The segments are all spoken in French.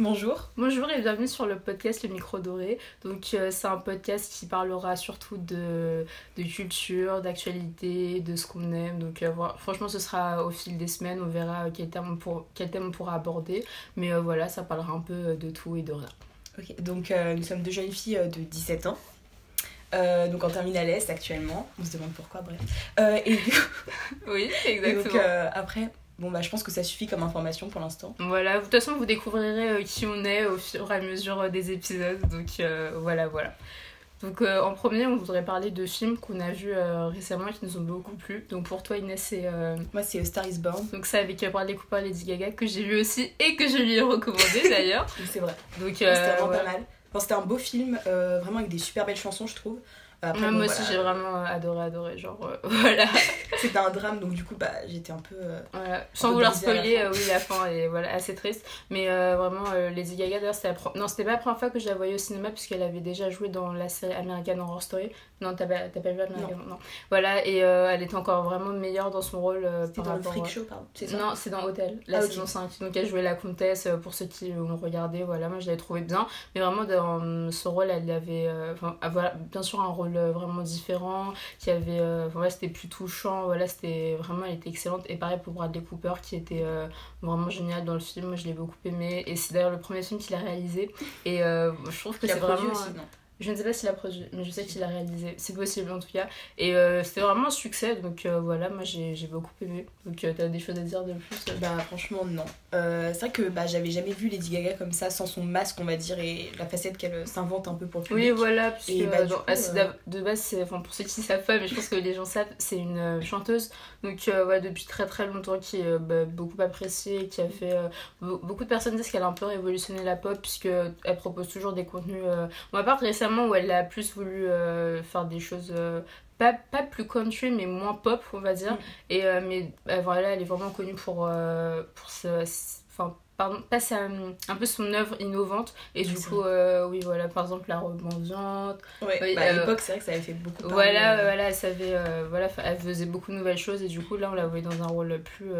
Bonjour. Bonjour et bienvenue sur le podcast Le Micro Doré. Donc euh, c'est un podcast qui parlera surtout de, de culture, d'actualité, de ce qu'on aime. Donc euh, voilà. franchement ce sera au fil des semaines, on verra quel thème on, pour, quel thème on pourra aborder. Mais euh, voilà, ça parlera un peu de tout et de rien. Ok, donc nous sommes deux jeunes filles de 17 ans. donc en terminale S actuellement, on se demande pourquoi, bref. et oui, exactement. donc après, Bon, bah, je pense que ça suffit comme information pour l'instant. Voilà, de toute façon, vous découvrirez euh, qui on est au fur et à mesure euh, des épisodes. Donc, euh, voilà, voilà. Donc, en premier, on voudrait parler de films qu'on a vus récemment et qui nous ont beaucoup plu. Donc, pour toi, Inès, c'est. Moi, c'est Star is Born. Donc, c'est avec Bradley Cooper et Lady Gaga que j'ai vu aussi et que je lui ai recommandé d'ailleurs. c'est vrai. Donc, c'était vraiment pas mal. Enfin, c'était un beau film, vraiment avec des super belles chansons, je trouve moi aussi j'ai vraiment euh, adoré adoré genre euh, voilà. C'était un drame donc du coup bah j'étais un peu euh, voilà. sans vouloir spoiler oui la fin est voilà assez triste. Mais vraiment Lady Gaga d'ailleurs c'était non c'était pas la première fois que je la voyais au cinéma puisqu'elle avait déjà joué dans la série American Horror Story. Non t'as pas, pas vu American non. non. voilà et elle était encore vraiment meilleure dans son rôle c'était dans le Freak Show pardon c'est non c'est dans Hotel la ah, saison 5 donc elle jouait la comtesse pour ceux qui l'ont regardé voilà moi je l'avais trouvé bien. Mais vraiment dans ce rôle elle avait enfin voilà bien sûr un rôle euh, vraiment différent qui avait euh, voilà c'était plus touchant voilà c'était vraiment elle était excellente. Et pareil pour Bradley Cooper qui était euh, vraiment génial dans le film. Moi je l'ai beaucoup aimé. Et c'est d'ailleurs le premier film qu'il a réalisé. Et je trouve que c'est vraiment aussi, je ne sais pas s'il a produit, mais je sais qu'il a réalisé. C'est possible en tout cas. Et euh, c'était vraiment un succès, donc euh, voilà, moi j'ai beaucoup aimé. Donc euh, t'as des choses à dire de plus? Bah franchement non. c'est vrai que bah, j'avais jamais vu Lady Gaga comme ça, sans son masque on va dire, et la facette qu'elle s'invente un peu pour le public. Oui voilà, puisque et, bah, de base, enfin pour ceux qui savent pas, mais je pense que les gens savent, c'est une chanteuse, donc ouais, depuis très très longtemps qui est bah, beaucoup appréciée, qui a fait... beaucoup de personnes disent qu'elle a un peu révolutionné la pop, puisqu'elle propose toujours des contenus... on va pas récemment où elle a plus voulu euh, faire des choses euh, pas, pas, plus country mais moins pop on va dire. Mm. et euh, mais voilà elle est vraiment connue pour pour enfin pardon passer un, un, peu son œuvre innovante. Et du coup oui voilà par exemple la rebondiante ouais, bah, à l'époque c'est vrai que ça avait fait beaucoup parler, voilà voilà elle savait voilà elle faisait beaucoup de nouvelles choses. Et du coup là on la voyait dans un rôle plus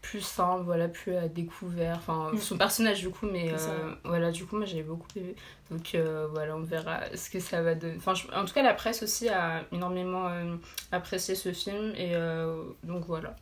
plus simple, voilà, plus à découvert. Enfin, mm. son personnage du coup, mais euh, voilà, du coup, moi j'avais beaucoup aimé. Donc euh, voilà, on verra ce que ça va donner. Enfin, en tout cas, la presse aussi a énormément euh, apprécié ce film et donc voilà.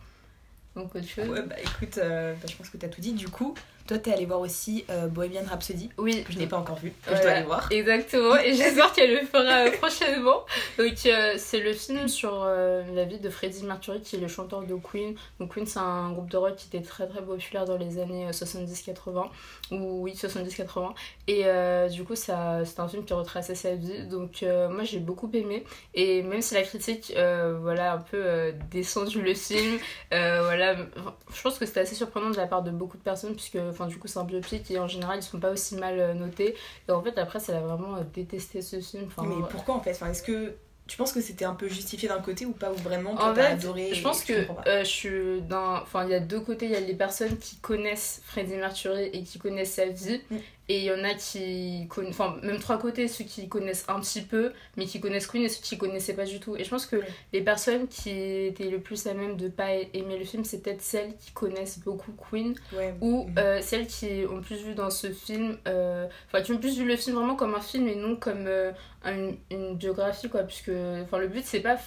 Donc autre chose? Ouais, bah écoute, bah, je pense que tu as tout dit. Du coup, toi, t'es allé voir aussi euh, Bohemian Rhapsody. Oui. Que je n'ai pas encore vu. Je dois aller voir. Exactement. Et j'espère qu'elle le fera euh, prochainement. Donc, euh, c'est le film sur la vie de Freddie Mercury, qui est le chanteur de Queen. Donc, Queen, c'est un groupe de rock qui était très très populaire dans les années 70-80. Ou oui, 70-80. Et du coup, c'est un film qui retraçait sa vie. Donc, moi, j'ai beaucoup aimé. Et même si la critique, voilà, un peu descendu le film, voilà, je pense que c'était assez surprenant de la part de beaucoup de personnes, puisque enfin du coup c'est un biopic et en général ils sont pas aussi mal euh, notés. Et en fait la presse elle a vraiment euh, détesté ce film. Enfin, mais pourquoi en fait? Enfin, est-ce que tu penses que c'était un peu justifié d'un côté ou pas ou vraiment toi t'as adoré je pense que euh, je suis enfin il y a deux côtés. Il y a les personnes qui connaissent Freddie Mercury et qui connaissent sa vie. Mm. Et il y en a qui connaissent, enfin, même trois côtés, ceux qui connaissent un petit peu, mais qui connaissent Queen et ceux qui connaissaient pas du tout. Et je pense que les personnes qui étaient le plus à même de pas aimer le film, c'est peut-être celles qui connaissent beaucoup Queen ou euh, celles qui ont plus vu dans ce film, euh, enfin, qui ont plus vu le film vraiment comme un film et non comme euh, une, une, biographie, quoi. Puisque, enfin, le but, c'est pas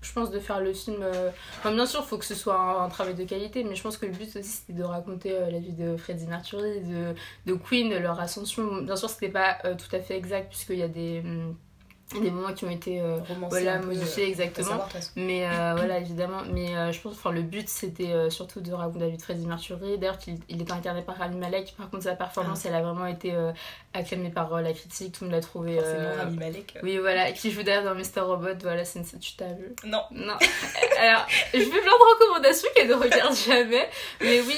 je pense, de faire le film. Euh, bien sûr, il faut que ce soit un, travail de qualité, mais je pense que le but aussi, c'était de raconter euh, la vie de Freddie Mercury, de, de Queen, leur ascension. Bien sûr, c'était pas euh, tout à fait exact, puisqu'il y a des. Hum, des moments qui ont été euh, voilà, modifiés euh, exactement. mais euh, voilà évidemment. Mais je pense enfin le but c'était surtout de raconter David Freddie Mercury. D'ailleurs qu'il il était incarné par Rami Malek. Par contre sa performance ah. elle a vraiment été acclamée par la critique. Tout le monde l'a trouvé Rami Malek oui voilà qui joue d'ailleurs dans Mr Robot. Voilà c'est tu t'as vu non. Non. Alors je fais plein de recommandations qu'elle ne regarde jamais. Mais oui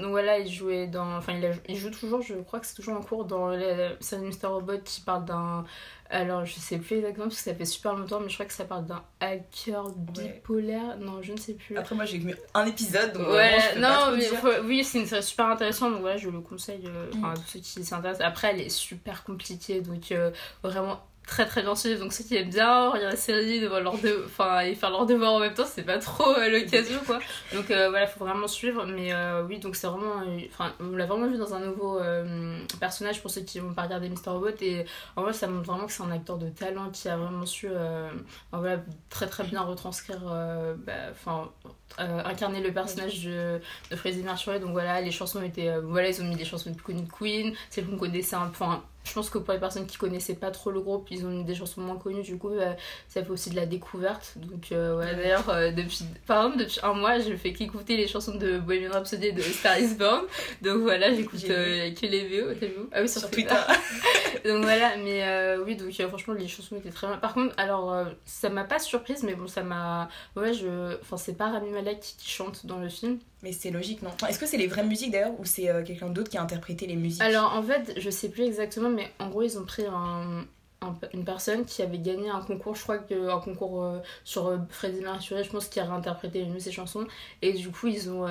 donc voilà il jouait dans enfin il, il joue toujours je crois que c'est toujours en cours dans la série Mr Robot qui parle d'un alors, je sais plus exactement parce que ça fait super longtemps, mais je crois que ça parle d'un hacker bipolaire. Non, je ne sais plus. Après, moi j'ai vu un épisode, donc ouais, non, mais oui, c'est une série super intéressante, donc voilà, je le conseille euh, mm. à tous ceux qui s'intéressent. Après, elle est super compliquée, donc euh, vraiment très très bien suivi donc ceux qui aiment bien regarder la série de... et faire leur devoir en même temps c'est pas trop euh, l'occasion quoi. Donc euh, voilà faut vraiment suivre mais euh, oui donc c'est vraiment enfin on l'a vraiment vu dans un nouveau personnage pour ceux qui vont pas regarder Mr Robot et en vrai ça montre vraiment que c'est un acteur de talent qui a vraiment su voilà très très bien retranscrire bah, enfin incarner le personnage de, de Freddie Mercury. Donc voilà les chansons étaient voilà ils ont mis des chansons de Queen Queen c'est qu'on connaissait un peu je pense que pour les personnes qui connaissaient pas trop le groupe, ils ont des chansons moins connues, du coup, bah, ça fait aussi de la découverte. Donc, euh, ouais, d'ailleurs, euh, depuis, par exemple, depuis un mois, je fais qu'écouter les chansons de Bohemian Rhapsody de Star is Born. Donc, voilà, j'écoute euh, que les VO, t'as vu Ah oui, sur, Twitter. donc, voilà, mais oui, donc franchement, les chansons étaient très bien. Par contre, alors, ça m'a pas surprise, mais bon, ça m'a. Ouais, je. Enfin, c'est pas Rami Malek qui chante dans le film. Mais c'est logique, non Est-ce que c'est les vraies musiques d'ailleurs ou c'est euh, quelqu'un d'autre qui a interprété les musiques? Alors en fait, je sais plus exactement, mais en gros, ils ont pris un, une personne qui avait gagné un concours, je crois que un concours euh, sur euh, Freddie je pense, qui a réinterprété une de ses chansons. Et du coup, ils ont.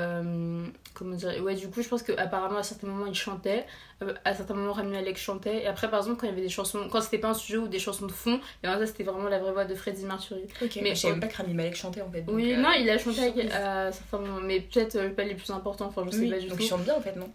comment dire? Ouais, du coup, je pense qu'apparemment, à certains moments, ils chantaient. Euh, à certains moments Rami Malek chantait. Et après par exemple quand il y avait des chansons quand c'était pas un studio ou des chansons de fond et ça c'était vraiment la vraie voix de Freddie Mercury. Mais je savais pas que Rami Malek chantait en fait oui euh, non il a chanté à certains moments mais peut-être euh, pas les plus importants enfin je sais pas du donc il chante bien en fait non?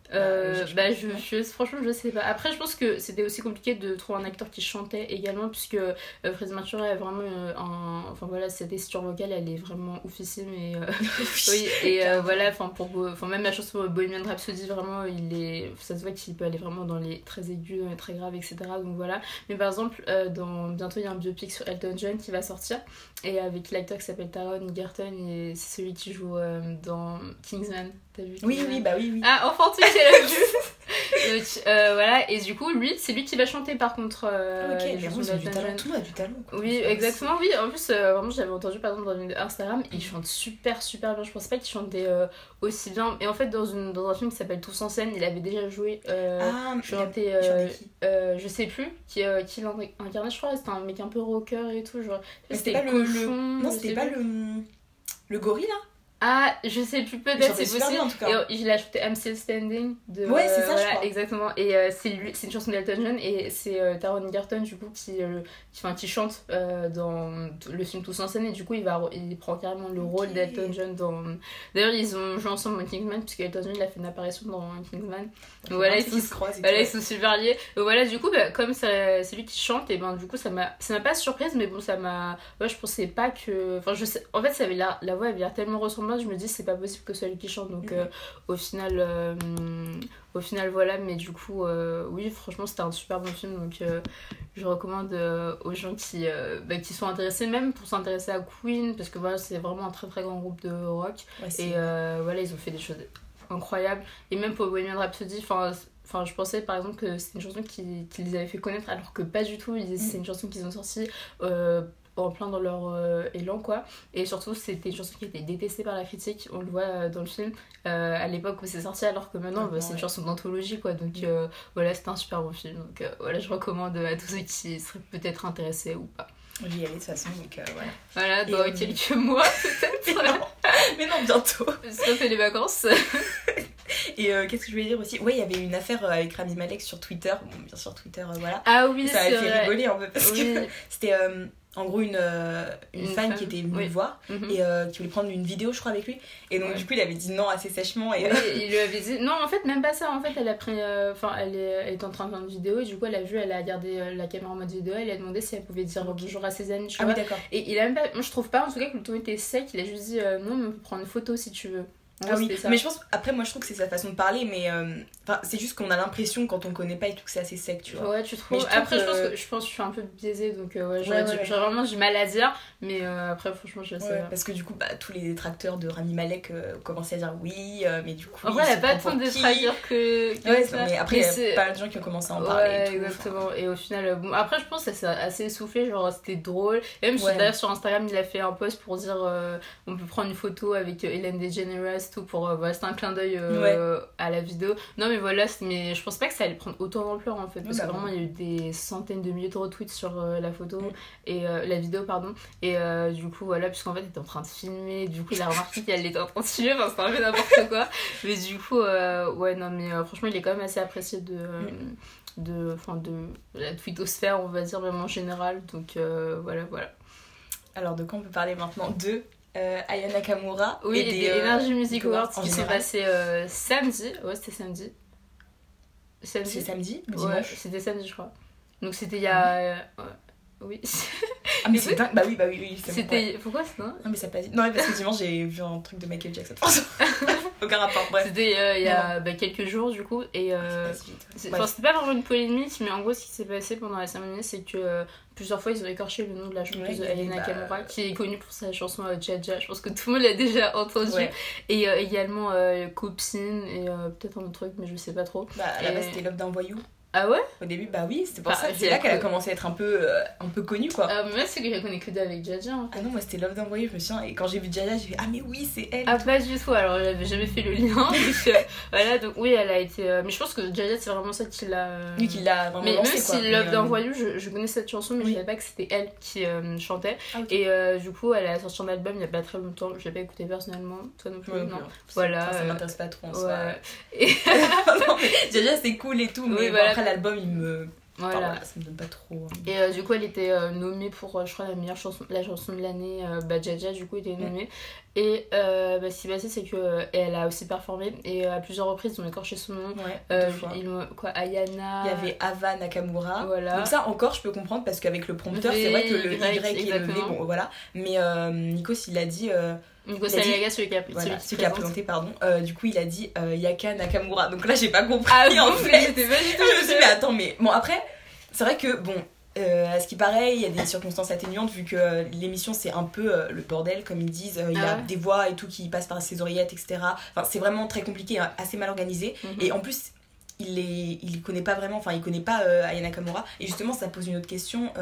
Bah je, franchement je sais pas. Après je pense que c'était aussi compliqué de trouver un acteur qui chantait également puisque Freddie Mercury a vraiment un enfin voilà cette tessiture vocale elle est vraiment oufissime et oui et voilà enfin pour enfin même la chanson Bohemian Rhapsody vraiment il est ça se voit qu'il peut aller vraiment dans les très aigus, dans les très graves, etc. Donc voilà. Mais par exemple, euh, dans... bientôt il y a un biopic sur Elton John qui va sortir. Et avec l'acteur qui s'appelle Taron Egerton, et c'est celui qui joue euh, dans Kingsman. T'as vu Oui, oui, bah oui, oui. Ah, enfin, tu l'as vu Donc, euh, voilà, et du coup, lui, c'est lui qui va chanter par contre. Euh, ok, du talent, tout a du talent. Oui, exactement, oui. En plus, euh, vraiment, j'avais entendu par exemple dans une Instagram, il chante super, super bien. Je pensais pas qu'il chantait aussi bien. Et en fait, dans, une, dans un film qui s'appelle Tous en scène, il avait déjà joué. ah, chanté. je sais plus qui, qui l'incarnait, je crois. C'était un mec un peu rocker et tout. Genre, c'était pas le, le, Non, c'était pas le. Le gorille là? Ah, je sais plus, peut-être, c'est possible. en tout cas. Et je l'ai acheté I'm Still Standing. De, ouais, c'est ça, voilà, je crois. Exactement. Et euh, c'est une chanson d'Elton John et c'est euh, Taron Egerton, du coup, qui, euh, qui, qui chante dans le film Tous en scène et du coup, il, va, il prend carrément le rôle d'Elton John dans. D'ailleurs, ils ont joué ensemble dans Kingsman, puisque Elton John il a fait une apparition dans Kingsman. Donc voilà, ils, se croisent. Voilà, ils sont super liés. Donc voilà, du coup, bah, comme c'est lui qui chante, et ben du coup, ça m'a pas surprise, mais bon, ça m'a. Ouais, je pensais pas que. Enfin, je sais. En fait, ça avait la, la voix avait l'air tellement ressemblante, je me dis, c'est pas possible que ce soit lui qui chante. Donc, euh, au final, euh, au final, voilà. Mais du coup, euh, oui, franchement, c'était un super bon film. Donc, je recommande aux gens qui, bah, qui sont intéressés, même pour s'intéresser à Queen, parce que voilà, c'est vraiment un très très grand groupe de rock. et voilà, ils ont fait des choses incroyables. Et même pour Bohemian Rhapsody, enfin. Enfin, je pensais par exemple que c'est une chanson qui, qui, les avait fait connaître alors que pas du tout. C'est une chanson qu'ils ont sortie en plein dans leur euh, élan quoi et surtout c'était une chanson qui était détestée par la critique on le voit euh, dans le film euh, à l'époque où c'est sorti alors que maintenant bah, c'est une chanson d'anthologie quoi donc mm. voilà c'était un super bon film donc voilà je recommande à tous ceux qui seraient peut-être intéressés ou pas J'y aller de toute façon, donc voilà. Voilà, dans quelques mois peut-être. mais, non. mais non, bientôt. Ça fait les vacances. Et qu'est-ce que je voulais dire aussi? Ouais, il y avait une affaire avec Rami Malek sur Twitter. Bon, bien sûr, Twitter, voilà. Ah oui, Ça a fait rigoler un peu parce que c'était en gros une, euh, une, fan, qui était venue voir mhm. et euh, qui voulait prendre une vidéo je crois avec lui. Et donc du coup il avait dit non assez sèchement et il lui avait dit non en fait même pas ça. En fait elle a pris euh, enfin elle, est, elle est en train de faire une vidéo et du coup elle a vu elle a gardé la caméra en mode vidéo. Elle a demandé si elle pouvait dire bonjour à ses amis tu ah oui d'accord. Et il a même pas moi je trouve pas en tout cas que le ton était sec. Il a juste dit non mais on peut prendre une photo si tu veux ah oui, mais je pense, après moi je trouve que c'est sa façon de parler, mais euh, c'est juste qu'on a l'impression quand on connaît pas et tout que c'est assez sec, tu vois. Ouais, tu trouves. après, je, pense que, je pense que je suis un peu biaisée, donc euh, ouais, ouais, vraiment du mal à dire, mais euh, après, franchement, je sais. parce que du coup, bah, tous les détracteurs de Rami Malek commençaient à dire oui, mais du coup. En vrai, il n'y a pas tant de détracteurs que. ouais, mais après, il y a pas de gens qui ont commencé à en parler. Ouais, exactement. Et au final, bon, après, je pense que c'est assez essoufflé, genre c'était drôle. Et même d'ailleurs sur Instagram, il a fait un post pour dire on peut prendre une photo avec Hélène DeGeneres c'est tout pour voilà c'était un clin d'œil à la vidéo. Non mais voilà mais je pense pas que ça allait prendre autant d'ampleur en fait parce que bah vraiment il y a eu des centaines de milliers de retweets sur la photo mm. et la vidéo pardon. Et du coup voilà puisqu'en fait il était en train de filmer du coup il a remarqué qu'elle était en train de filmer enfin c'était un peu n'importe quoi. Mais du coup ouais non mais franchement il est quand même assez apprécié de mm de, de la twittosphère, on va dire, même en général. Donc euh, voilà, voilà. Alors, de quoi on peut parler maintenant? De euh, Aya Nakamura oui, et, des, euh, Energy Music Awards qui s'est passé euh, samedi. Ouais, c'était samedi. samedi. C'est samedi Dimanche C'était samedi, je crois. Donc c'était il y a. Oui. Ah, mais c'est dingue. Bah oui, bah oui, oui. C'était. Pourquoi c'est Non, mais ça pas dit. Non, parce que dimanche, j'ai vu un truc de Michael Jackson. Aucun rapport, bref. C'était euh, il y a bah, quelques jours, du coup. Et. Euh... Enfin, c'était pas vraiment une polémique, mais en gros, ce qui s'est passé pendant la cérémonie, c'est que euh, plusieurs fois, ils ont écorché le nom de la chanteuse ouais, Ayana Kamura, qui est connue pour sa chanson Jaja. Je pense que tout le monde l'a déjà entendu. Et euh, également Copine et peut-être un autre truc, mais je sais pas trop. Bah, à la base, c'était Love d'un voyou. Ah ouais Au début, bah oui, c'était pour bah, ça. C'est là qu'elle a commencé à être un peu, euh, un peu connue quoi. Ah, moi, c'est que je connais que avec Jaja. Ah non, moi c'était Love d'envoyer, je me souviens. Et quand j'ai vu Jaja, j'ai fait Ah, mais oui, c'est elle. Ah, pas du tout, alors j'avais jamais fait le lien. euh, voilà, donc oui, elle a été. Euh, mais je pense que Jaja, c'est vraiment ça qui l'a. Oui, qui l'a vraiment Mais lancé, même si Love d'envoyer, je, je connais cette chanson, mais je savais pas que c'était elle qui chantait. Ah, et du coup, elle a sorti un album il y a pas très longtemps. Je l'ai pas écouté personnellement. Toi non plus, non. Voilà. Ça m'intéresse pas trop en soi. Jaja, c'est cool et tout, mais l'album, il me voilà. ça me donne pas trop. Hein. Et euh, du coup, elle était euh, nommée pour, euh, je crois, la meilleure chanson, la chanson de l'année. bah, Jaja, du coup, était nommée. Et bah, ce qui s'est passé, c'est qu'elle a aussi performé. Et à plusieurs reprises, ils ont écorché son nom. ils quoi, Ayana. Il y avait Ava Nakamura. Voilà. Donc, ça, encore, je peux comprendre parce qu'avec le prompteur, c'est vrai que le Y, est levé. Bon, voilà. Mais Nikos, il a dit. Nico Saliaga, celui qui a, voilà, celui qui, a présenté, pardon. Euh, du coup, il a dit euh, Yaka Nakamura. Donc là, j'ai pas compris. Ah, en fait. pas du tout. je me suis dit, mais attends, mais bon, après, c'est vrai que, bon, euh, à ce qui paraît, il y a des circonstances atténuantes vu que euh, l'émission c'est un peu le bordel, comme ils disent. Il y a ah des voix et tout qui passent par ses oreillettes, etc. Enfin, c'est vraiment très compliqué, hein, assez mal organisé. Mhm. Et en plus, il les il connaît pas vraiment enfin il connaît pas Ayana Nakamura et justement ça pose une autre question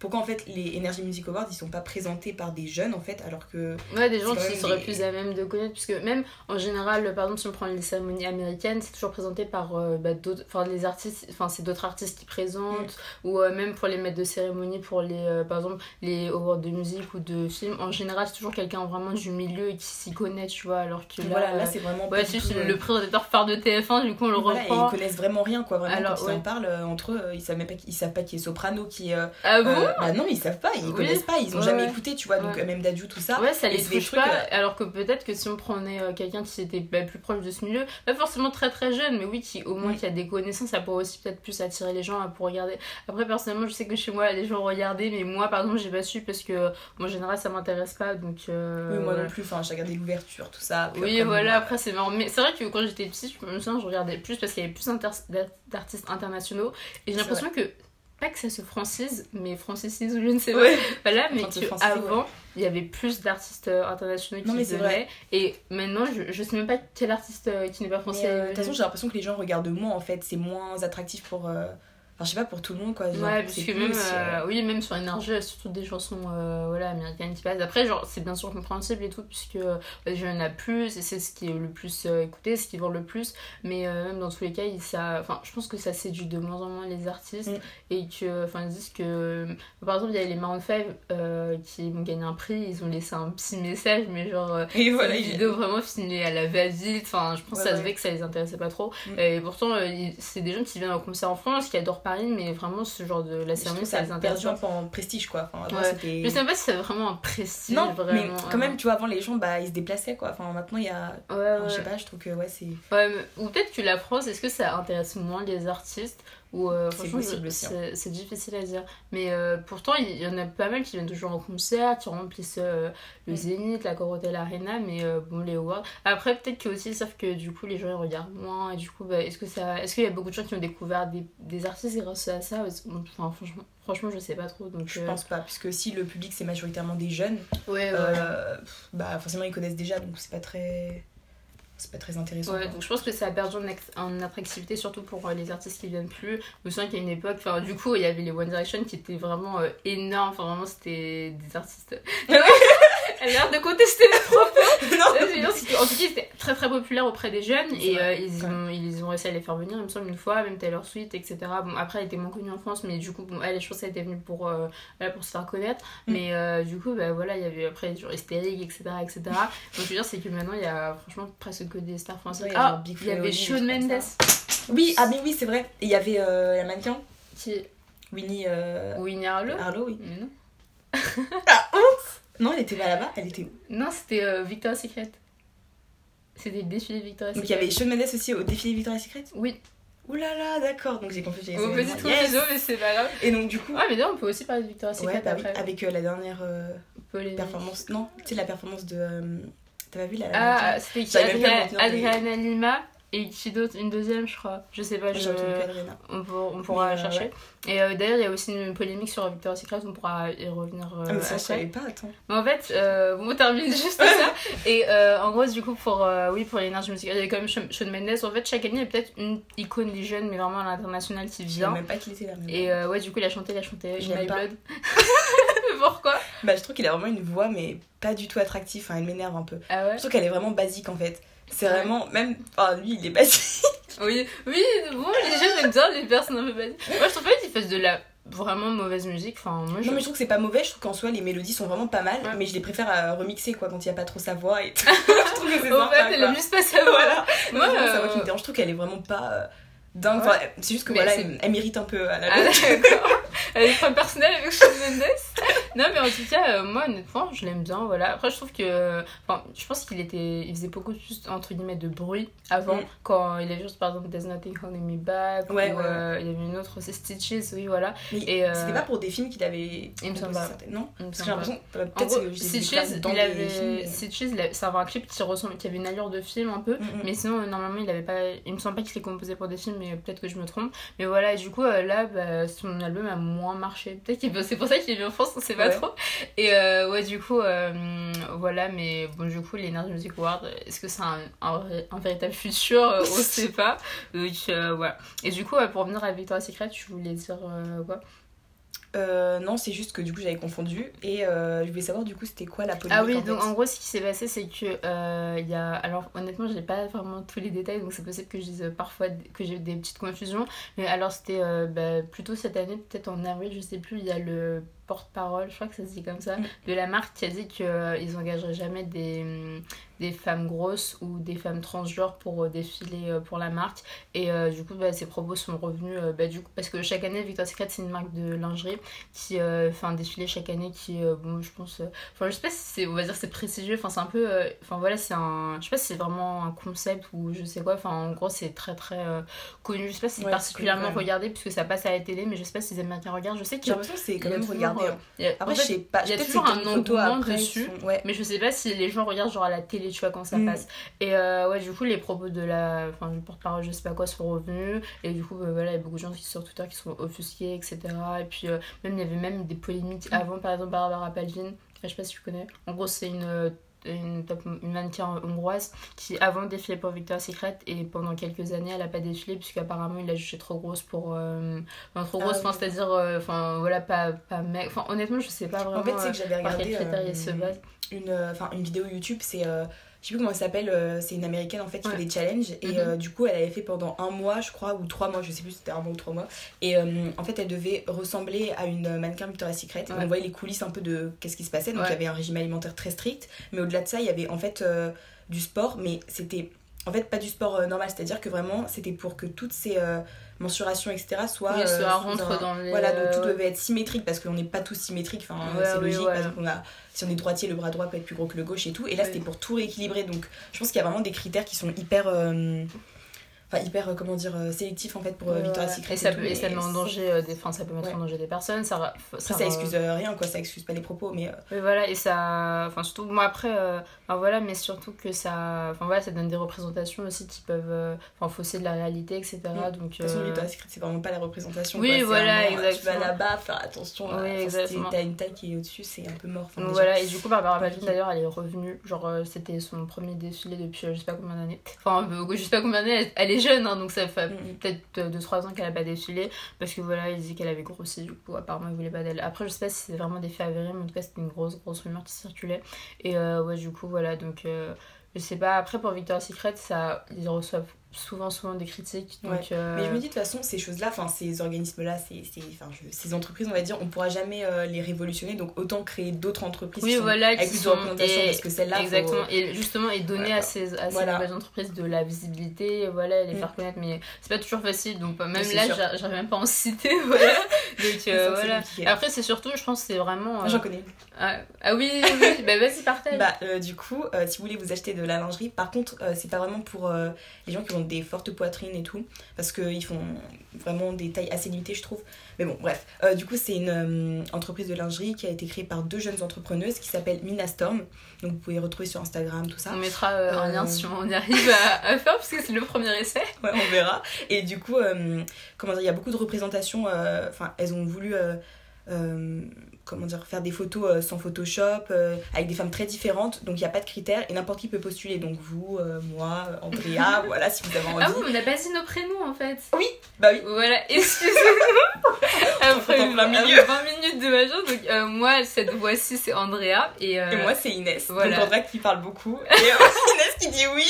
pourquoi en fait les Energy Music Awards ils sont pas présentés par des jeunes en fait alors que ouais des gens qui seraient plus à même de connaître puisque même en général par exemple si on prend les cérémonies américaines c'est toujours présenté par euh, bah, d'autres enfin les artistes enfin c'est d'autres artistes qui présentent mm. ou euh, même pour les maîtres de cérémonie pour les euh, par exemple les awards de musique ou de film en général c'est toujours quelqu'un vraiment du milieu et qui s'y connaît tu vois alors que là, voilà là c'est vraiment ouais, c'est le présentateur phare de TF1 du coup on le voilà, reprend ils connaissent vraiment rien quoi vraiment alors, quand ils en parlent entre eux ils savent même pas ils savent pas qui est soprano qui est ah bon? Bah non, ils savent pas, ils connaissent pas, ils ont jamais écouté, tu vois, donc même Dadju, tout ça. Ouais, ça les touche pas, euh, alors que peut-être que si on prenait euh, quelqu'un qui était bah, plus proche de ce milieu, pas forcément très très jeune, mais oui, qui au moins qui a des connaissances, ça pourrait aussi peut-être plus attirer les gens pour regarder. Après, personnellement, je sais que chez moi, les gens regardaient, mais moi, par exemple, j'ai pas su parce que moi, en général, ça m'intéresse pas, donc. Euh, oui, moi non plus, enfin, j'ai regardé l'ouverture, tout ça. Oui, voilà, après, c'est marrant. Mais c'est vrai que quand j'étais petite, je me souviens, je regardais plus parce qu'il y avait plus d'artistes internationaux, et j'ai l'impression que pas que ça se francise, mais francisise ou je ne sais pas. Voilà, mais avant, il y avait plus d'artistes euh, internationaux qui venaient. Et maintenant, je, je sais même pas quel artiste euh, qui n'est pas français. Euh, de toute façon, j'ai l'impression que les gens regardent moins en fait. C'est moins attractif pour. Enfin, je sais pas pour tout le monde quoi. ouais, parce que même, euh, oui, même sur Énergie, surtout des chansons euh, voilà, américaines qui passent. Après, genre, c'est bien sûr compréhensible et tout, puisque euh, bah, il y en a plus et c'est ce qui est le plus écouté, ce qui vend le plus. Mais même dans tous les cas, ça, enfin, je pense que ça séduit de moins en moins les artistes mm. et que, enfin, ils disent que, par exemple, il y a les Maroon 5 qui ont gagné un prix, ils ont laissé un petit message, mais genre, et voilà, une vidéo vraiment filmée à la va-vite. Enfin, je pense que ça se fait que ça les intéressait pas trop. Mm. Et pourtant, c'est des gens qui viennent au concert en France, qui adorent mais vraiment ce genre de la cérémonie ça les intéresse perdu un peu en prestige quoi. Enfin, je sais pas si c'est vraiment un prestige non vraiment, mais quand même tu vois avant les gens bah ils se déplaçaient quoi. Enfin maintenant il y a ouais, je sais pas je trouve que ouais c'est ouais, ou peut-être que la France est-ce que ça intéresse moins les artistes ou euh, franchement hein. c'est difficile à dire mais euh, pourtant il y en a pas mal qui viennent toujours en concert qui remplissent euh, le mm. Zénith la Corotel Arena mais bon les awards après peut-être que aussi savent que du coup les gens ils regardent moins et du coup bah, est-ce que ça est-ce qu'il y a beaucoup de gens qui ont découvert des, des artistes grâce à ça? Enfin franchement franchement je sais pas trop donc je pense pas puisque si le public c'est majoritairement des jeunes ouais, bah forcément ils connaissent déjà donc c'est pas très c'est pas très intéressant. Ouais, donc je pense que ça a perdu en, attractivité, surtout pour euh, les artistes qui viennent plus. Je me souviens qu'il y a une époque, enfin, du coup, il y avait les One Direction qui étaient vraiment euh, énormes, enfin, vraiment, c'était des artistes. Elle a l'air de contester les propos. non. en tout cas, c'était très très populaire auprès des jeunes et euh, ils, ont, ils ont réussi à les faire venir, il me semble, une fois, même Taylor Swift, etc. Bon, après, elle était moins connue en France, mais du coup, bon, elle, je pense qu'elle était venue pour, euh, pour se faire connaître. Mm. Mais euh, du coup, bah, voilà, il y avait après genre Hystérique, etc. etc. Donc, je veux dire, c'est que maintenant, il y a franchement presque que des stars françaises. ah, il y avait Shawn Mendes. Oui, ah, mais oui, c'est vrai. Et il y avait la mannequin qui? Winnie. Winnie Arlo Arlo, oui. Mais non. ah, ouf Non, elle était pas là-bas, elle était où Non, c'était euh, Victoria's Secret. C'était le défilé Victoria's Secret. Donc il y avait Shawn Mendes aussi au défilé Victoria's Secret? Oui. Ouh là là, d'accord, donc j'ai compris. Au petit yes. mais c'est pas grave. Et donc du coup. Ah, mais non, on peut aussi parler de Victoria's Secret ouais, bah après. Oui, avec euh, la dernière euh, performance. Non, tu sais, la performance de. Euh, T'as pas vu la. Ah, c'était qui Adriana Lima et qui d'autre Une deuxième, je crois. Je sais pas, je... on, on, pourra chercher. Et euh, d'ailleurs, il y a aussi une polémique sur Victoria's Secret, on pourra y revenir euh, ah, mais ça, je savais pas, attends. Mais en fait, euh, on termine juste ça. Et euh, en gros, du coup, pour, oui, pour l'énergie musicale, il y a quand même Shawn Mendes. En fait, chaque année, il y a peut-être une icône des jeunes, mais vraiment à l'international qui vient. Je même pas qu'il était là. Et ouais, du coup, il a chanté, il a chanté My Blood. Pourquoi? Bah, je trouve qu'il a vraiment une voix, mais pas du tout attractive. Enfin, elle m'énerve un peu. Ah ouais? Je trouve qu'elle est vraiment basique en fait. C'est vraiment, même, enfin, lui, il est basique. oui, oui, bon, les jeunes aiment bien les personnes un peu basiques. Moi, je trouve pas qu'ils fassent de la vraiment mauvaise musique. Enfin, moi, je... Non, mais je trouve que c'est pas mauvais. Je trouve qu'en soi, les mélodies sont vraiment pas mal. Mais je les préfère à remixer, quoi, quand il y a pas trop sa voix. Et je trouve que c'est En fait, elle a juste pas sa voix. Voilà. Moi, sa voix qui me dérange. Je trouve qu'elle est vraiment pas. Euh, dingue. Enfin, c'est juste que voilà, elle, mérite un peu à la ah. Elle est très personnelle avec Shawn Mendes. non, mais en tout cas, euh, moi, honnêtement, je l'aime bien. Voilà. Après, je trouve que. Enfin, je pense qu'il était. Il faisait beaucoup plus, entre guillemets, de bruit avant, mm. quand il avait juste, par exemple, There's Nothing Holding Me Back. Ouais, ou, ouais, euh, il y avait une autre, c'est Stitches, oui, voilà. et euh, C'était pas pour des films qu'il avait. Il me semble pas. Non? Parce que j'ai l'impression. Peut-être que Stitches, il avait. Stitches, ça avait un clip qui ressemble, qui avait une allure de film un peu. Mm, mm. Mais sinon, normalement, il avait pas. Il me semble pas qu'il est composé pour des films, mais peut-être que je me trompe. Mais voilà, du coup, là, bah, son album a moins marché. Peut-être que c'est pour ça qu'il est en France, on sait pas trop. Et euh, ouais, du coup, euh, voilà, mais bon, du coup, les Nerds Music Awards, est-ce que c'est un, un, véritable futur? On sait pas. Donc euh, voilà. Et du coup, pour revenir à Victoria's Secret, tu voulais dire quoi? Euh, non, c'est juste que du coup j'avais confondu et euh, je voulais savoir du coup c'était quoi la polémique. Ah oui, donc en gros ce qui s'est passé c'est que euh, il y a. Alors honnêtement, j'ai pas vraiment tous les détails donc c'est possible que je dise parfois que j'ai des petites confusions. Mais alors c'était bah, plutôt cette année, peut-être en avril, je sais plus, il y a le porte-parole, je crois que ça se dit comme ça, mm. de la marque qui a dit qu'ils euh, engageraient jamais des, mm, des femmes grosses ou des femmes transgenres pour euh, défiler euh, pour la marque. Et du coup, bah, ces propos sont revenus bah, du coup, parce que chaque année, Victoria's Secret, c'est une marque de lingerie qui fait un défilé chaque année qui, bon, je pense, enfin, je sais pas si c'est, on va dire, c'est prestigieux, enfin, c'est un peu, enfin, voilà, c'est un, je sais pas si c'est vraiment un concept ou je sais quoi, enfin, en gros, c'est très très connu. Je sais pas si c'est particulièrement regardé puisque ça passe à la télé, mais je sais pas si les Américains regardent. Je sais que. J'ai l'impression que c'est quand même regardé après, je sais pas. Il y a toujours un engouement dessus. Mais je sais pas si les gens regardent genre à la télé, tu vois, quand ça mm. passe. Et euh, ouais, du coup, les propos de la. Enfin, du porte-parole, je sais pas quoi, sont revenus. Et du coup, euh, voilà, il y a beaucoup de gens qui sur Twitter qui sont offusqués, etc. Et puis, euh, même, il y avait même des polémiques mm. avant, par exemple, Barbara Palvin. Je sais pas si tu connais. En gros, c'est une une, une mannequin hongroise qui avant défilait pour Victoria's Secret et pendant quelques années elle a pas défilé puisqu'apparemment il l'a jugée trop grosse pour euh, enfin trop grosse ah, c'est à dire euh, enfin voilà pas pas mec enfin honnêtement je sais pas vraiment en fait c'est que j'avais regardé se base. une enfin une vidéo YouTube c'est je sais plus comment elle s'appelle, euh, c'est une américaine en fait qui fait des challenges. Et mhm. euh, du coup, elle avait fait pendant un mois, je crois, ou trois mois, je sais plus si c'était un mois ou trois mois. Et euh, en fait, elle devait ressembler à une mannequin Victoria's Secret. on voyait les coulisses un peu de qu'est-ce qui se passait. Donc il y avait un régime alimentaire très strict. Mais au-delà de ça, il y avait en fait du sport, mais c'était en fait pas du sport normal. C'est-à-dire que vraiment, c'était pour que toutes ces mensuration, etc., soit. Oui, soit rentre dans les. Voilà, donc tout devait être symétrique parce qu'on n'est pas tous symétriques. Enfin, c'est logique. Par exemple, on a, si on est droitier, le bras droit peut être plus gros que le gauche et tout. Et là, c'était pour tout rééquilibrer. Donc, je pense qu'il y a vraiment des critères qui sont hyper. Euh, enfin hyper euh, comment dire euh, sélectif en fait pour euh, Victoria's Secret et ça peut et ça met en danger des enfin ça peut mettre en danger des personnes ça ça, ça excuse rien quoi ça excuse pas les propos mais voilà et ça enfin surtout moi après enfin voilà mais surtout que ça enfin voilà ça donne des représentations aussi qui peuvent enfin fausser de la réalité etc mm. donc de toute façon Victoria's Secret c'est vraiment pas la représentation oui voilà exactement tu vas là-bas faire attention oui, exactement. t'as une taille qui est au-dessus c'est un peu mort donc, voilà et du coup Barbara Palvin d'ailleurs elle est revenue genre c'était son premier défilé depuis je sais pas combien d'années enfin je sais pas combien d'années elle est est jeune, hein, donc ça fait mm, peut-être 2-3 ans qu'elle a pas défilé. Parce que voilà, il disait qu'elle avait grossi, du coup, apparemment, il voulait pas d'elle. Après, je sais pas si c'est vraiment des faits avérés, mais en tout cas, c'était une grosse, grosse rumeur qui circulait. Et ouais, du coup, voilà, donc je sais pas. Après, pour Victoria's Secret, ça, ils reçoivent souvent souvent des critiques donc euh, mais je me dis de toute façon ces choses là enfin ces organismes là ces, ces entreprises on va dire on pourra jamais euh, les révolutionner donc autant créer d'autres entreprises oui, voilà, avec plus de représentation parce que celle-là exactement et justement et donner à ces, à ces nouvelles entreprises de la visibilité voilà les mm. faire connaître mais c'est pas toujours facile donc même là j'arrive même pas à en citer voilà donc euh, voilà. après c'est surtout je pense c'est vraiment j'en connais. ah, ah, oui, oui bah vas-y partage. Bah du coup si vous voulez vous acheter de la lingerie par contre c'est pas vraiment pour les gens qui ont des fortes poitrines et tout, parce qu'ils font vraiment des tailles assez limitées, je trouve. Mais bon, bref. Euh, du coup, c'est une euh, entreprise de lingerie qui a été créée par deux jeunes entrepreneuses qui s'appelle Minastorm. Donc, vous pouvez retrouver sur Instagram, tout ça. On mettra euh, un lien si on y arrive à, faire, parce que c'est le premier essai. Ouais, on verra. Et du coup, comment dire, il y a beaucoup de représentations. Enfin, elles ont voulu comment dire, faire des photos euh, sans Photoshop, euh, avec des femmes très différentes, donc il n'y a pas de critères et n'importe qui peut postuler. Donc vous, euh, moi, Andrea, voilà, si vous avez envie. Ah oui, on n'a pas dit nos prénoms en fait. Oui, bah oui. Voilà, excusez-moi. après, 20 minutes de major, donc moi, cette voix-ci, c'est Andrea. Et, et moi, c'est Inès. Voilà. Donc Andrea qui parle beaucoup. Et Inès qui dit oui.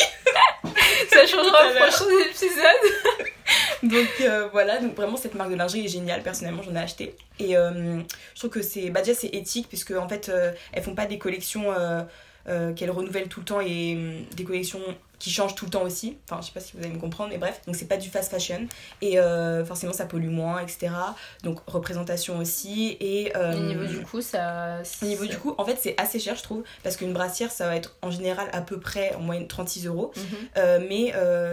Ça changera au prochain épisode. Donc euh, voilà, donc vraiment cette marque de lingerie est géniale, personnellement j'en ai acheté. Et euh, je trouve que c'est, bah déjà c'est éthique puisque en fait euh, elles font pas des collections qu'elles renouvellent tout le temps et des collections qui change tout le temps aussi. Enfin, je sais pas si vous allez me comprendre, mais bref. Donc, c'est pas du fast fashion. Et euh, forcément, ça pollue moins, etc. Donc, représentation aussi. Et, euh, au niveau du coup, ça. Au niveau du coup, en fait, c'est assez cher, je trouve. Parce qu'une brassière, ça va être en général à peu près en moyenne 36 euros. Mhm. Euh, mais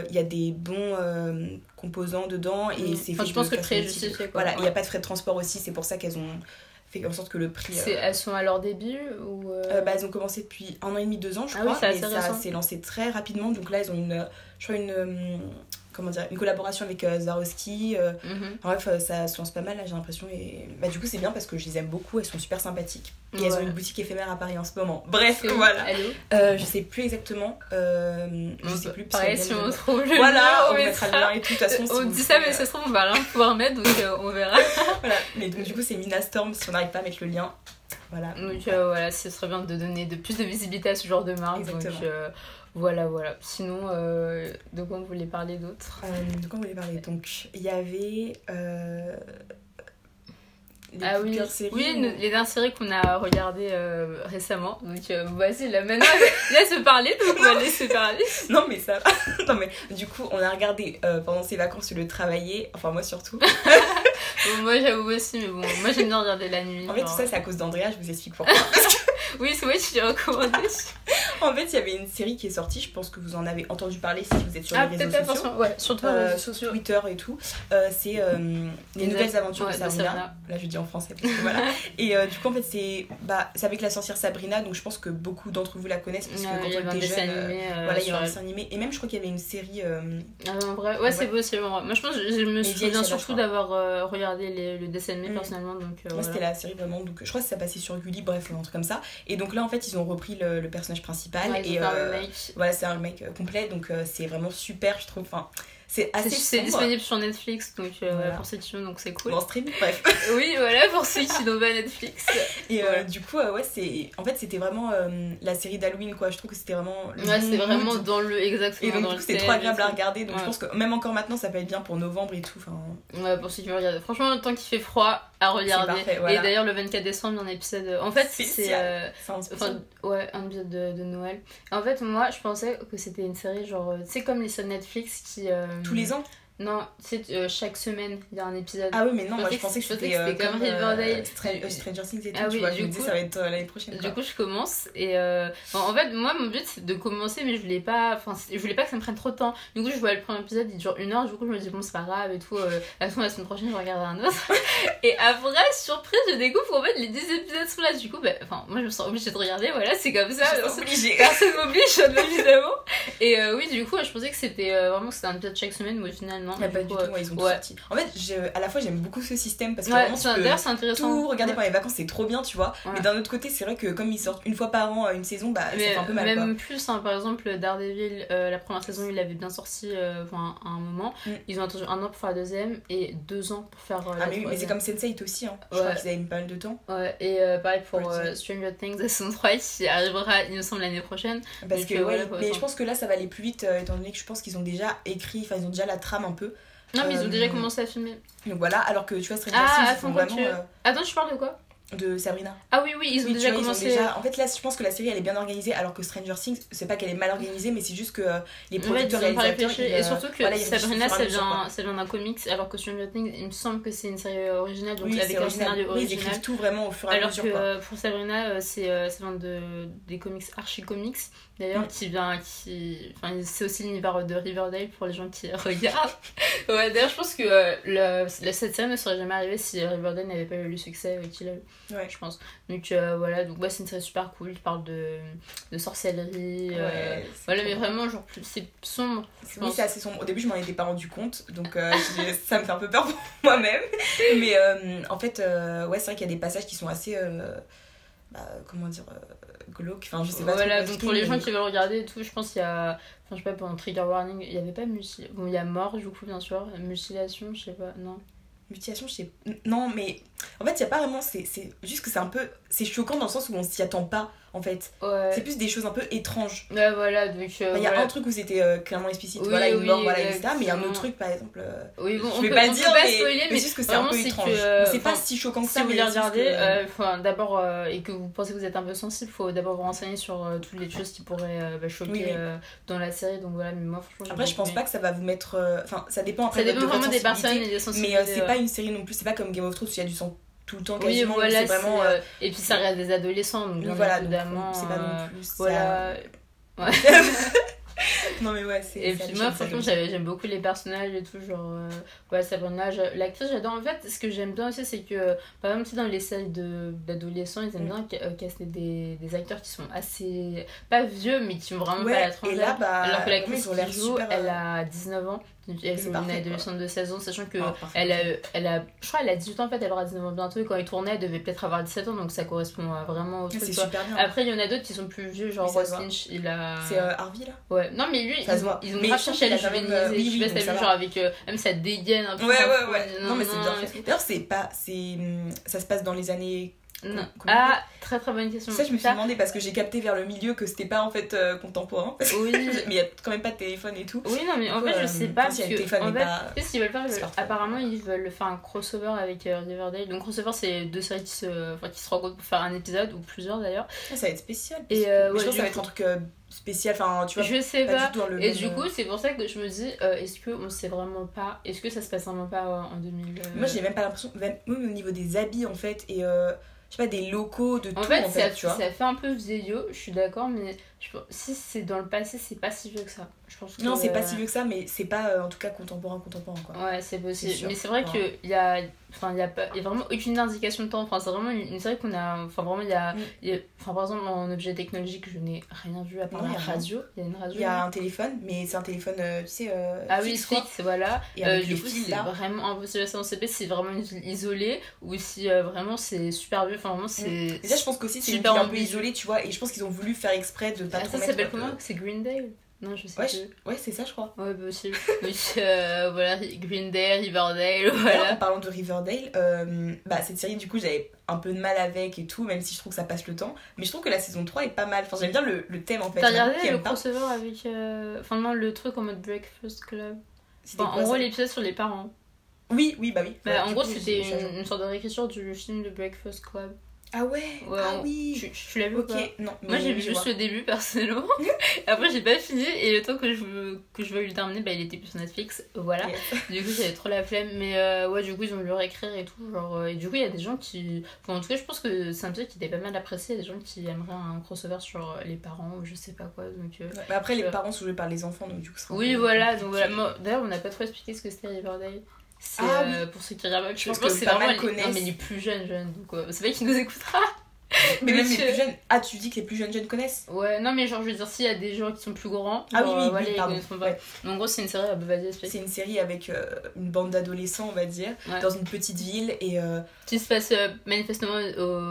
il y a des bons composants dedans. Et c'est enfin, je pense que très justifié. Voilà, il n'y a pas de frais de transport aussi. C'est pour ça qu'elles ont fait en sorte que le prix. Euh, elles sont à leur début ou euh, bah, Elles ont commencé depuis un an et demi, deux ans, je ah crois. Oui, ça s'est lancé très rapidement. Donc là, elles ont une, je crois, une, comment dire, une collaboration avec euh, Zarowski. Euh, mhm. Bref, euh, ça se lance pas mal là, j'ai l'impression. Et bah, du coup, c'est bien parce que je les aime beaucoup, elles sont super sympathiques. Et elles ont une boutique éphémère à Paris en ce moment. Bref, voilà. je sais plus exactement. je sais plus. Pareil, si on trouve le Voilà, on, mettra le lien et tout. De toute façon, on dit ça, mais ça se trouve, on va rien pouvoir mettre, donc on verra. voilà, mais donc du coup, c'est Minastorm si on n'arrive pas à mettre le lien. Voilà. Donc voilà, ce serait bien de donner de plus de visibilité à ce genre de marque. Exactement. Donc, voilà, voilà. Sinon, euh, de quoi on voulait parler d'autre euh, De quoi on voulait parler? Donc, il y avait. Euh, les ah oui, séries oui les dernières séries qu'on a regardées récemment. Donc, voici, là maintenant, laisse parler, donc on va laisser parler. non, mais ça non, mais du coup, on a regardé pendant ses vacances le travailler, enfin, moi surtout. moi, j'avoue aussi, mais bon, moi j'aime bien regarder la nuit. En fait, tout ça, c'est à cause d'Andrea, je vous explique pourquoi. Moi qui l'ai recommandé. en fait, il y avait une série qui est sortie, je pense que vous en avez entendu parler si vous êtes sur ah, les réseaux sociaux. Ouais, sur euh, Twitter et tout. Euh, c'est euh, Les Nouvelles Aventures de Sabrina. Là, je dis en français. voilà. et du coup, en fait, c'est bah, avec la sorcière Sabrina, donc je pense que beaucoup d'entre vous la connaissent parce que quand on était jeune, voilà, il y a un dessin animé. Et même, je crois qu'il y avait une série. Ah, en vrai, ouais, c'est possible. Moi, je pense je me souviens surtout d'avoir regardé le dessin animé mm. personnellement. Moi, c'était la série vraiment. Donc, je crois que ça passait sur Gulli, bref, un truc comme ça. Et donc là, en fait, ils ont repris le, le personnage principal. et euh, voilà, c'est un mec complet, donc euh, c'est vraiment super, je trouve. Enfin, c'est assez C'est disponible sur Netflix, donc euh, pour ceux qui ont, donc c'est cool. En stream, bref. oui, voilà, pour ceux qui n'ont pas Netflix. Et du coup, ouais, c'est. En fait, c'était vraiment la série d'Halloween, quoi. Je trouve que c'était vraiment. ouais, c'était vraiment dans le. Exactement. Et donc, c'était trop agréable à regarder. Donc, je pense que même encore maintenant, ça peut être bien pour novembre et tout. Enfin... Ouais, pour ceux qui veulent regarder. Franchement, tant qu'il fait froid, à regarder. Et d'ailleurs, le 24 décembre, il y a un épisode. En fait, c'est. Euh... Enfin, ouais, un épisode de, de, Noël. En fait, moi, je pensais que c'était une série genre. C'est comme les séries Netflix qui. Euh, Tous les ans non, tu sais, euh, chaque semaine, il y a un épisode. Ah oui, mais non, moi je pensais que c'était euh, comme, euh, Stranger Things et tout, ah, oui, tu vois, du coup, ça va être l'année prochaine. Du coup, je commence et en fait, moi, mon but c'est de commencer, mais je voulais pas, enfin, je voulais pas que ça me prenne trop de temps. Du coup, je vois le premier épisode, il dure une heure, du coup, je me dis, bon, c'est pas grave et tout, la semaine prochaine, je regarderai un autre. et après, surprise, je découvre qu'en fait, les 10 épisodes sont là, du coup, bah, enfin, moi, je me sens obligée de regarder, voilà, c'est comme ça. Personne m'oblige, évidemment. Et oui, du coup, je pensais que c'était vraiment, c'était un épisode chaque semaine, mais au final, non. pas du tout, ils ont tout sorti. En fait, à la fois, j'aime beaucoup ce système parce que vraiment, tu c'est intéressant. tout regarder pendant les vacances, c'est trop bien, tu vois. Mais d'un autre côté, c'est vrai que comme ils sortent une fois par an une saison, bah ça fait un peu mal. Même plus, hein, par exemple, Daredevil, la première saison, il avait bien sorti enfin, à un moment. Mm. Ils ont attendu un an pour faire la deuxième et deux ans pour faire. ah, mais, mais c'est comme Sense8 aussi, hein. Je crois qu'ils avaient pas mal de temps. Ouais, et pareil pour Stranger Things saison 3 qui arrivera, il me semble, l'année prochaine. Parce que, ouais, mais je pense que là, ça va aller plus vite, étant donné que je pense qu'ils ont déjà écrit, enfin, ils ont déjà la trame un peu. Non, mais ils ont déjà euh, commencé à filmer. Donc voilà, alors que tu vois, Stranger ah, Things, vraiment. Tu... Euh, Attends, tu parles de quoi? De Sabrina. Ah oui, oui, ils ont déjà commencé. En fait, là, je pense que la série elle est bien organisée, alors que Stranger Things, c'est pas qu'elle est mal organisée, mais c'est juste que euh, les producteurs ouais, réalisateurs. et surtout que Sabrina, ça vient, ça vient d'un comics, alors que Stranger Things, il me semble que c'est une série originale, donc avec un scénario original. ils écrivent tout vraiment au fur et à mesure. Alors que pour Sabrina, c'est ça vient de, des comics Archie Comics d'ailleurs mm. qui vient qui enfin c'est aussi l'univers de Riverdale pour les gens qui regardent ouais d'ailleurs je pense que euh, le, cette série ne serait jamais arrivée si Riverdale n'avait pas eu le succès qu'il a eu ouais. je pense donc euh, voilà donc ouais, c'est une série super cool il parle de, de sorcellerie euh, voilà mais vraiment genre c'est sombre oui c'est assez sombre au début je m'en étais pas rendu compte donc ça me fait un peu peur pour moi-même mais en fait ouais c'est vrai qu'il y a des passages qui sont assez bah, comment dire glauque. Enfin, je sais pas. Voilà, donc pour les gens qui veulent regarder et tout, je pense qu'il y a. Enfin, je sais pas, pendant Trigger Warning, il y avait pas mutilation. Bon, il y a mort, du coup, bien sûr. Mutilation, je sais pas, non. Mutilation, je sais. Non, mais en fait, il y a pas vraiment. C'est juste que c'est un peu. C'est choquant dans le sens où on s'y attend pas en fait. C'est plus des choses un peu étranges. Ouais, voilà, donc. Euh, il y a un truc où c'était euh, clairement explicite, voilà, une mort, voilà, etc. Mais il y a un autre truc, par exemple. Euh, oui, bon, je vais pas dire, mais, spoiler, mais, juste que c'est un peu étrange. c'est pas si choquant que ça. Si vous voulez regarder, d'abord, et que vous pensez que vous êtes un peu sensible, faut d'abord vous renseigner sur toutes les choses qui pourraient bah, choquer dans la série. Donc voilà, mais moi, franchement. Après, je pense pas que ça va vous mettre. Enfin, ça dépend après. Ça dépend vraiment des personnes et des sensibilités. Mais c'est pas une série non plus, c'est pas comme Game of Thrones où il y a du sang tout le temps quasiment. Oui, voilà, vraiment, euh, Et puis ça reste des adolescents, donc voilà, évidemment. C'est pas non euh, plus. Voilà. Ouais. non mais ouais, c'est. Et puis moi, franchement, j'aime beaucoup les personnages et tout, genre. Euh, ouais, Sabrina, l'actrice, j'adore. En fait, ce que j'aime bien aussi, c'est que, par exemple, dans les séries d'adolescents, ils aiment mm. bien caster des, des acteurs qui sont assez. pas vieux, mais qui ont vraiment pas la trentaine. Bah, alors que l'actrice qui joue, elle a 19 ans. Elle joue une adolescente de 16 ans, sachant que oh, elle, a, elle a, je crois, elle a 18 ans en fait, elle aura 19 ans bientôt. Et quand elle tournait, elle devait peut-être avoir 17 ans, donc ça correspond vraiment au truc. Après, il y en a d'autres qui sont plus vieux, genre Ross Lynch, il a. C'est euh, Harvey là? Ouais, non, mais lui, ils, ils, ont grave cherché à le juvéniser. Euh, oui, je sais pas genre avec euh, même sa dégaine un peu. Ouais, ouais, ouais. Non, mais c'est bien fait. D'ailleurs, c'est pas. Ça se passe dans les années ah, très très bonne question. Ça, je me suis demandé parce que j'ai capté vers le milieu que c'était pas en fait euh, contemporain. Oui. mais il y a quand même pas de téléphone et tout. Oui, non, mais en fait, je sais pas. Parce que, en fait, pas... qu'ils veulent faire, apparemment, ils veulent faire un crossover avec euh, Riverdale. Donc, crossover, c'est deux séries qui se, enfin, qui se rencontrent pour faire un épisode ou plusieurs d'ailleurs. Ah, ça va être spécial. Et euh, je pense que ça va être un truc spécial enfin tu vois je sais pas, et du coup c'est pour ça que je me dis est-ce que on sait vraiment pas est-ce que ça se passe vraiment pas en 2000 moi j'ai même pas l'impression même, au niveau des habits en fait et je sais pas, des locaux, de en tout, fait, en fait, ça, tu vois. ça fait un peu vieillot, je suis d'accord, mais si c'est dans le passé, c'est pas si vieux que ça. Je pense que, non, c'est pas si vieux que ça, mais c'est pas euh, en tout cas contemporain, contemporain quoi. Ouais, c'est possible. Mais c'est vrai qu'il y a, enfin, y, a pas, y a vraiment aucune indication de temps. Enfin, c'est vraiment une, série qu'on a. Enfin, vraiment, il y a, mm. Enfin, par exemple, en objet technologique, je n'ai rien vu à part la radio. Il y a une radio. Il y a un téléphone, mais c'est un téléphone, euh, tu sais. Euh, ah oui, fixe, voilà. Et du coup, c'est vraiment impossible à savoir c'est vraiment isolé ou si vraiment c'est super vieux. Enfin, vraiment, c'est. Déjà, je pense qu'aussi, c'est un peu isolé, tu vois, et je pense qu'ils ont voulu faire exprès de pas ah, Ça s'appelle comment C'est Greendale? Non, je sais ouais. Ouais, c'est ça, je crois. Ouais, possible. oui, euh, voilà, Greendale, Riverdale, voilà. en parlant de Riverdale, euh, bah, cette série, du coup, j'avais un peu de mal avec et tout, même si je trouve que ça passe le temps. Mais je trouve que la saison 3 est pas mal. Enfin, j'aime bien le, le, thème, en fait. T'as regardé le crossover avec... Euh... Enfin, non, le truc en mode Breakfast Club? Enfin, en gros, l'épisode sur les parents. Oui, oui, bah oui. Bah, en gros, c'était une, une, sorte de réécriture du film de Breakfast Club. Ah ouais, Ah oui Tu, tu l'as vu Ok, non. Moi j'ai vu juste le début personnellement. Après j'ai pas fini et le temps que je, veux, que je veux le terminer, bah, il était plus sur Netflix. Voilà. Du coup j'avais trop la flemme. Mais euh, ouais, du coup ils ont voulu réécrire et tout. Genre, euh, et du coup il y a des gens qui. Enfin, en tout cas, je pense que c'est un truc qui était pas mal apprécié. Il y a des gens qui aimeraient un crossover sur euh, les parents ou je sais pas quoi. Donc, mais après, les parents sont joués par les enfants donc du coup Oui, voilà. Donc voilà. D'ailleurs, on n'a pas trop expliqué ce que c'était Riverdale. C'est ah, pour ceux qui regardent. Je, pense que, c'est vraiment les... Non, mais les plus jeunes, jeunes. Donc c'est pas qui nous écoutera. Mais même les plus jeunes. Ah, tu dis que les plus jeunes jeunes connaissent Ouais, non, mais genre, je veux dire, s'il y a des gens qui sont plus grands. Ah oui, oui, voilà, oui, ils pardon. Ouais. Mais en gros, c'est une série. C'est une série avec euh, une bande d'adolescents, on va dire, Ouais. dans une petite ville. Et euh, Qui se passe euh, manifestement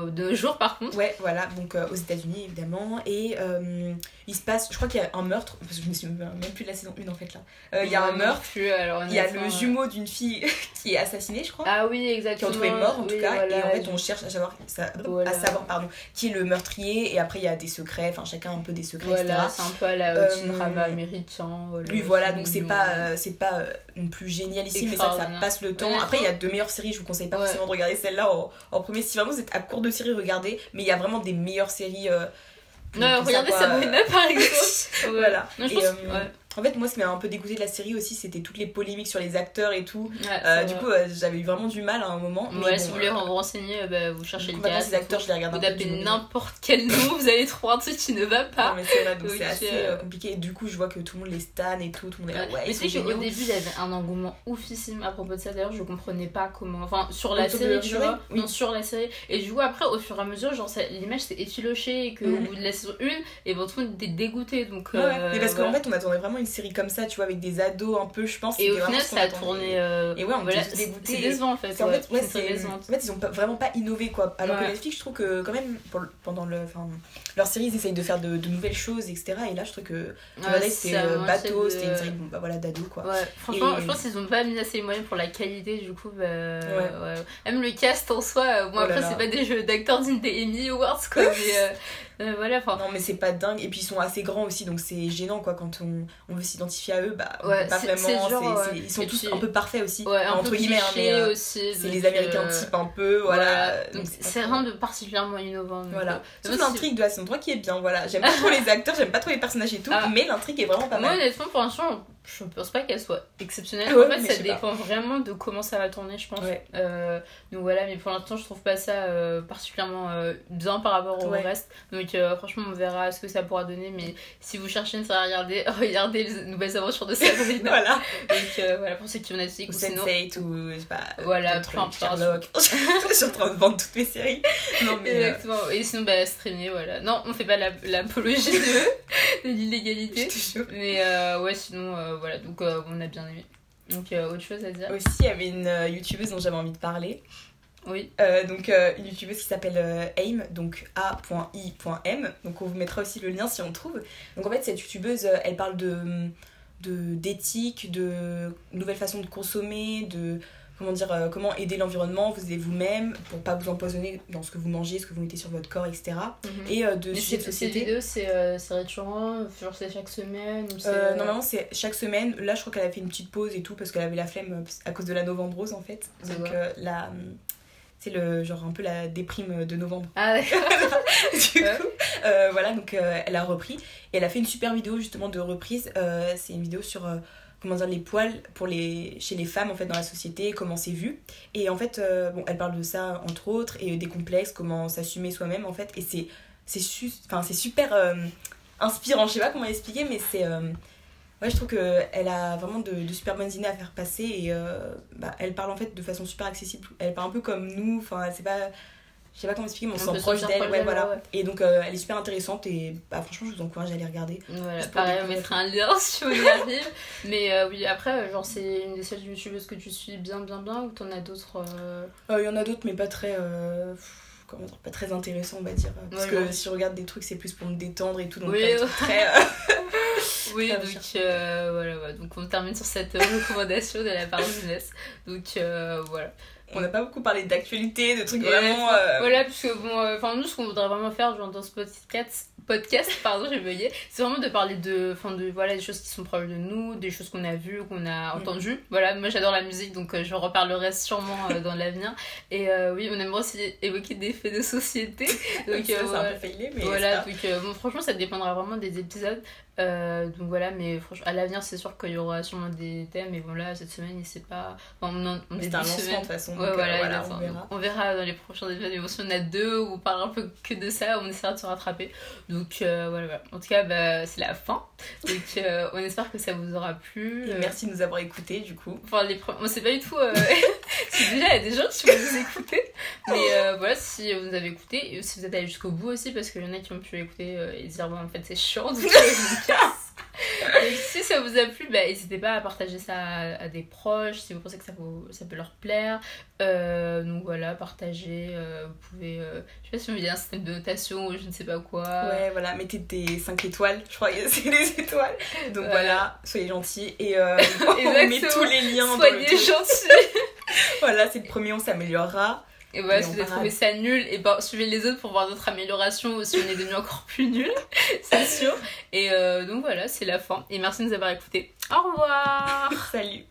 de jours, par contre. ouais, voilà, donc euh, aux États-Unis évidemment. Et euh, il se passe, je crois qu'il y a un meurtre, parce que je me souviens même plus de la saison 1 en fait là. Euh, il y a un meurtre, plus, alors, il y a le euh, jumeau d'une fille qui est assassinée, je crois. Ah oui, qui ont exactement. trouvé mort en tout Oui, cas voilà, et en fait on cherche savoir, à savoir pardon, qui est le meurtrier et après il y a des secrets enfin chacun un peu des secrets Voilà, etc c'est un peu à la Euh, américain. Lui voilà donc c'est pas euh, c'est pas euh, non plus génial ici mais ça, passe le temps après il y a deux meilleures séries je vous conseille pas forcément de regarder celle-là en, en premier si vraiment vous êtes à court de séries regardez mais il y a vraiment des meilleures séries euh, Non, regardez. Sabrina par exemple. Ouais. Voilà. Non, je Et, pense- euh, ouais. En fait moi ce qui m'a un peu dégoûté de la série aussi c'était toutes les polémiques sur les acteurs et tout Ouais, Euh, c'est du coup euh, j'avais eu vraiment du mal à un moment mais ouais, bon, si vous voulez vous renseigner, euh, bah, vous cherchez le cast. ces acteurs je les regarde Vous tapez n'importe quel nom, vous allez trouver un truc qui ne va Non, pas. mais c'est vrai, donc c'est assez euh, compliqué. Et du coup, je vois que tout le monde les stan et tout. Tout le monde est là, Ouais. mais sont qu'au début il y avait un engouement oufissime à propos de ça d'ailleurs je comprenais pas comment enfin sur la série tu vois Oui. non sur la série et du coup après au fur et à mesure genre l'image s'est effilochée et qu'au bout de la saison 1 et bon tout le monde était dégoûté donc Mais parce qu'en fait, on attendait vraiment une série comme ça, tu vois, avec des ados un peu, je pense. et au final ça a tourné euh, Et ouais, on voilà, était tous c'est décevant en fait, en ouais, fait, décevant. en fait, ils ont pas- vraiment pas innové quoi. Alors que Netflix, je trouve que quand même, pour pendant le, leur série, ils essayent de faire de, de nouvelles choses, etc. Et là, je trouve que c'était euh, bateau, de- c'était une série bon, bah, voilà, d'ados quoi. Franchement, Et- je pense qu'ils ont pas mis assez les moyens pour la qualité, du coup, bah. Même le cast en soi, euh, bon, Oh là après, c'est pas des jeux d'acteurs dignes des Emmy Awards, quoi, mais euh, voilà. Non mais c'est pas dingue et puis ils sont assez grands aussi donc c'est gênant quoi quand on, on veut s'identifier à eux bah Ouais, pas vraiment genre, ouais. ils sont Et tous puis- un peu parfaits aussi Ouais, entre guillemets hein, euh, aussi. c'est les américains euh, type un peu voilà, voilà. c'est rien de particulièrement innovant. voilà toute moi, l'intrigue de la saison 3 qui est bien voilà j'aime pas trop les acteurs j'aime pas trop les personnages et tout Ah. mais l'intrigue est vraiment pas Moi, mal honnêtement, pour l'instant, je pense pas qu'elle soit exceptionnelle. Ouais, en fait, ça pas. dépend vraiment de comment ça va tourner, je pense. Ouais. Euh, donc voilà, mais pour l'instant, je trouve pas ça euh, particulièrement euh, bien par rapport au Ouais. reste. Donc franchement, on verra ce que ça pourra donner. Mais si vous cherchez une série à regarder, regardez les nouvelles aventures de Sabrina. voilà Donc voilà, pour ceux qui ont Netflix ou ou sinon. Sense8 ou je sais pas Voilà, peu importe. Sherlock je suis en train de vendre toutes mes séries non mais Exactement. Et sinon, bah, streamer, voilà. Non, on fait pas la- l'apologie de, de l'illégalité. Mais euh, ouais, sinon, euh, voilà. Donc euh, on a bien aimé. Donc autre chose à dire? Aussi il y avait une youtubeuse dont j'avais envie de parler Oui. Donc une youtubeuse qui s'appelle AIM, donc A.I.M. Donc on vous mettra aussi le lien si on trouve. Donc en fait cette youtubeuse, elle parle de de- d'éthique, de, nouvelles façons de consommer, de comment dire, euh, comment aider l'environnement, vous aider vous-même pour pas vous empoisonner dans ce que vous mangez, ce que vous mettez sur votre corps, etc. Et euh, de sujets de ces société. vidéos, c'est euh, c'est récurrent Genre c'est chaque semaine ou c'est, Euh, normalement c'est chaque semaine. Là je crois qu'elle a fait une petite pause et tout parce qu'elle avait la flemme euh, à cause de la novembrose en fait. Donc la c'est le genre un peu la déprime de novembre. Ah d'accord. du Ouais. coup, euh, voilà, donc euh, elle a repris et elle a fait une super vidéo justement de reprise. Euh, c'est une vidéo sur comment dire les poils pour les chez les femmes en fait dans la société, comment c'est vu. Et en fait, euh, bon, elle parle de ça entre autres et des complexes, comment s'assumer soi-même en fait. Et c'est c'est enfin c'est super euh, inspirant. Je sais pas comment expliquer, mais c'est euh, Ouais, je trouve qu'elle a vraiment de, de super bonnes idées à faire passer et euh, bah, elle parle en fait de façon super accessible. Elle parle un peu comme nous, enfin, c'est pas. Je sais pas comment expliquer, mais on se sent proche d'elle. Ouais, voilà. ouais. Et donc, euh, elle est super intéressante et bah, franchement, je vous encourage à aller regarder. Voilà, pareil, on mettra un lien si on y arrive. Mais euh, oui, après, euh, genre, c'est une des seules youtubeuses que tu suis bien, bien, bien ou t'en as d'autres euh, Il y en a d'autres, mais pas très. Comment dire, pas très intéressant on va dire parce Ouais, que ouais. si je regarde des trucs c'est plus pour me détendre et tout donc Oui, très Oui, donc voilà, voilà. donc on termine sur cette recommandation de la part business. Donc euh, voilà. On n'a pas beaucoup parlé d'actualité de trucs vraiment euh, Voilà, puisque bon, euh, enfin nous, ce qu'on voudrait vraiment faire genre, dans ce podcast, podcast pardon, j'ai bugué, c'est vraiment de parler de, enfin de, voilà, des choses qui sont proches de nous, des choses qu'on a vues, qu'on a Mm. entendues. Voilà, moi j'adore la musique, donc euh, je reparlerai sûrement euh, dans l'avenir. Et oui, on aimerait aussi évoquer des faits de société. donc ça, c'est un voilà. peu failé mais Voilà, donc bon, franchement, ça dépendra vraiment des épisodes. Euh, donc voilà, mais franchement, à l'avenir, c'est sûr qu'il y aura sûrement des thèmes. Et bon, là, cette semaine, il sait pas. Enfin, on, en- on mais est c'est un lancement de toute façon donc, euh, voilà, on verra Donc, on verra dans les prochains épisodes. Si on a deux où on parle un peu que de ça, on essaiera de se rattraper. Donc euh, voilà, voilà. En tout cas, bah, c'est la fin. Donc euh, on espère que ça vous aura plu. Et merci de nous avoir écoutés du coup Enfin, les pre- on sait pas du tout. euh, si déjà il y a des gens qui vont nous écouter. Mais voilà, si vous avez écouté, et si vous êtes allé jusqu'au bout aussi, parce qu'il y en a qui ont pu écouter et dire, bon, en fait, c'est chiant, donc je si ça vous a plu, bah, n'hésitez pas à partager ça à, des proches si vous pensez que ça, vous, ça peut leur plaire. Euh, donc voilà, partagez. Euh, vous pouvez. Euh, je sais pas si vous voulez un système de notation ou je ne sais pas quoi. Ouais, voilà, mettez des 5 étoiles. Je crois que c'est les étoiles. Donc voilà, soyez gentils. Et on met tous les liens. Soyez gentils. voilà, c'est le premier, on s'améliorera. Et voilà, si vous avez trouvé ça nul, et ben suivez les autres pour voir notre amélioration si on est devenu encore plus nul, c'est sûr. Et euh, donc voilà, c'est la fin. Et merci de nous avoir écoutés. Au revoir Salut